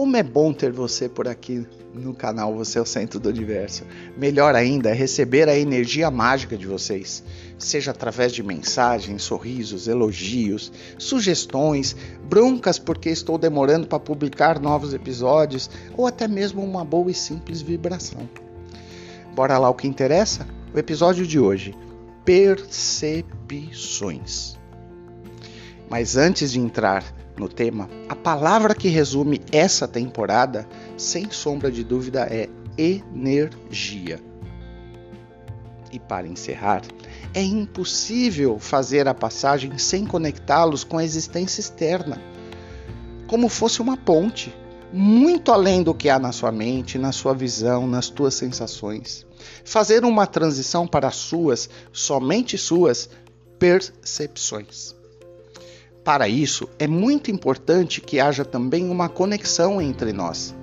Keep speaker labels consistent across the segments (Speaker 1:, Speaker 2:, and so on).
Speaker 1: Como é bom ter você por aqui no canal Você é o Centro do Universo. Melhor ainda é receber a energia mágica de vocês, seja através de mensagens, sorrisos, elogios, sugestões, broncas porque estou demorando para publicar novos episódios ou até mesmo uma boa e simples vibração. Bora lá o que interessa? O episódio de hoje: percepções. Mas antes de entrar no tema, a palavra que resume essa temporada, sem sombra de dúvida, é energia. E para encerrar, é impossível fazer a passagem sem conectá-los com a existência externa, como fosse uma ponte, muito além do que há na sua mente, na sua visão, nas tuas sensações. Fazer uma transição para as suas, somente suas, percepções. Para isso, é muito importante que haja também uma conexão entre nós.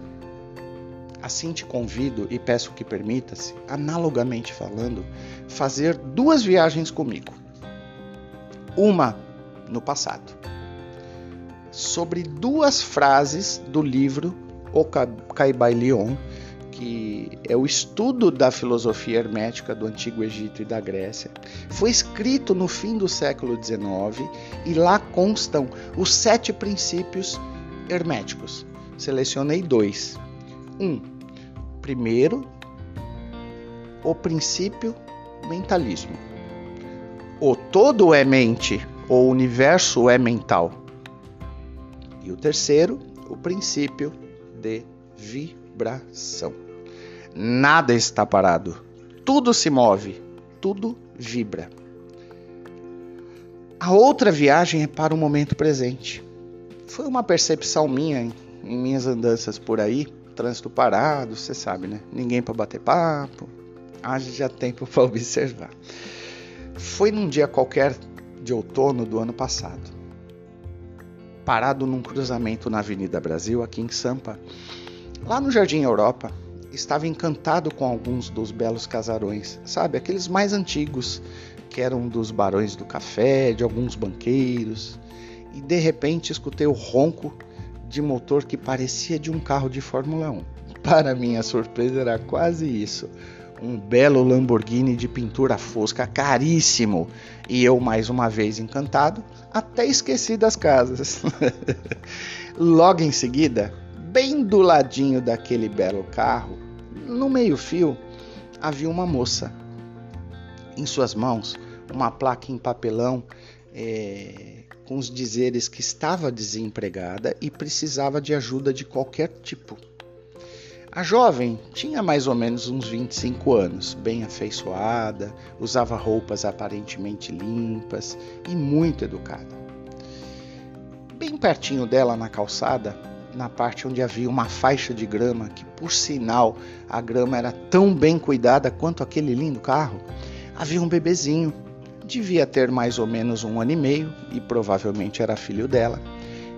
Speaker 1: Assim te convido e peço que permita-se, analogamente falando, fazer duas viagens comigo. Uma no passado, sobre duas frases do livro O Caibalion, que é o estudo da filosofia hermética do Antigo Egito e da Grécia. Foi escrito no fim do século XIX e lá constam os sete princípios herméticos. Selecionei dois. Um, primeiro, o princípio mentalismo. O todo é mente, o universo é mental. E o terceiro, o princípio de vibração. Nada está parado. Tudo se move, tudo vibra. A outra viagem é para o momento presente. Foi uma percepção minha em, em minhas andanças por aí, trânsito parado, você sabe, né? Ninguém para bater papo, haja tempo para observar. Foi num dia qualquer de outono do ano passado. Parado num cruzamento na Avenida Brasil, aqui em Sampa, lá no Jardim Europa, estava encantado com alguns dos belos casarões, sabe, aqueles mais antigos, que eram dos barões do café, de alguns banqueiros, e de repente escutei o ronco de motor que parecia de um carro de Fórmula 1. Para minha surpresa, era quase isso. Um belo Lamborghini de pintura fosca caríssimo. E eu, mais uma vez encantado, até esqueci das casas. Logo em seguida, bem do ladinho daquele belo carro, no meio-fio, havia uma moça. Em suas mãos, uma placa em papelão é, com os dizeres que estava desempregada e precisava de ajuda de qualquer tipo. A jovem tinha mais ou menos uns 25 anos, bem afeiçoada, usava roupas aparentemente limpas e muito educada. Bem pertinho dela na calçada na parte onde havia uma faixa de grama, que por sinal a grama era tão bem cuidada quanto aquele lindo carro, havia um bebezinho. Devia ter mais ou menos um ano e meio e provavelmente era filho dela.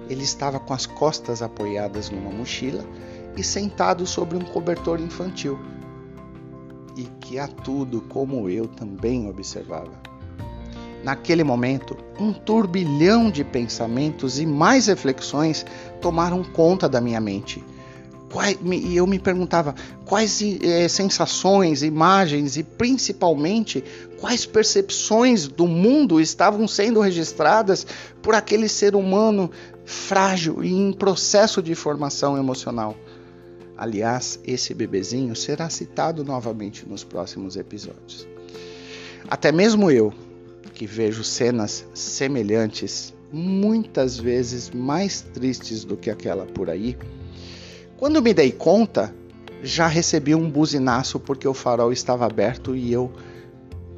Speaker 1: Ele estava com as costas apoiadas numa mochila e sentado sobre um cobertor infantil. E que a tudo como eu também observava. Naquele momento, um turbilhão de pensamentos e mais reflexões tomaram conta da minha mente. E eu me perguntava quais é, sensações, imagens e principalmente quais percepções do mundo estavam sendo registradas por aquele ser humano frágil e em processo de formação emocional. Aliás, esse bebezinho será citado novamente nos próximos episódios. Até mesmo eu, que vejo cenas semelhantes, muitas vezes mais tristes do que aquela por aí, quando me dei conta, já recebi um buzinaço porque o farol estava aberto e eu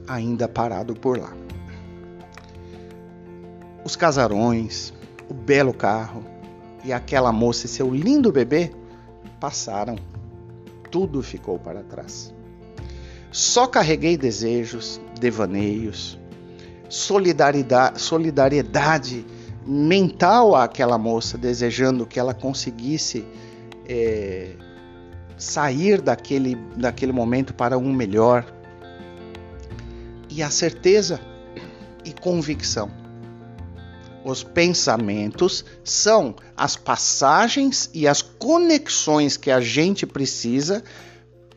Speaker 1: ainda parado por lá. Os casarões, o belo carro e aquela moça e seu lindo bebê passaram. Tudo ficou para trás. Só carreguei desejos, devaneios, solidariedade, solidariedade mental àquela moça, desejando que ela conseguisse é, sair daquele, daquele momento para um melhor. E a certeza e convicção Os pensamentos são as passagens e as conexões que a gente precisa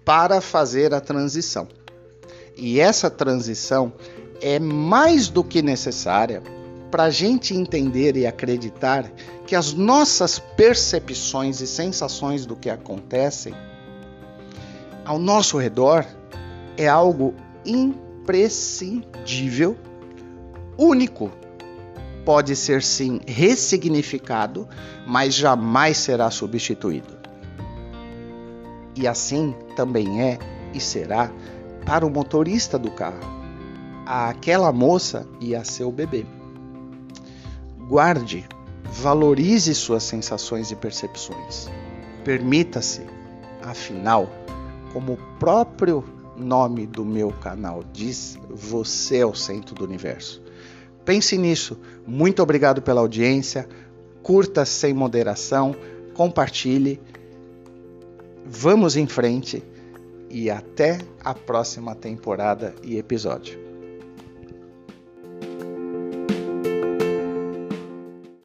Speaker 1: para fazer a transição. E essa transição é mais do que necessária para a gente entender e acreditar que as nossas percepções e sensações do que acontecem ao nosso redor é algo imprescindível, único. Pode ser sim ressignificado, mas jamais será substituído. E assim também é e será para o motorista do carro, a aquela moça e a seu bebê. Guarde, valorize suas sensações e percepções. Permita-se, afinal, como o próprio nome do meu canal diz, você é o centro do universo. Pense nisso. Muito obrigado pela audiência. Curta sem moderação, compartilhe. Vamos em frente e até a próxima temporada e episódio.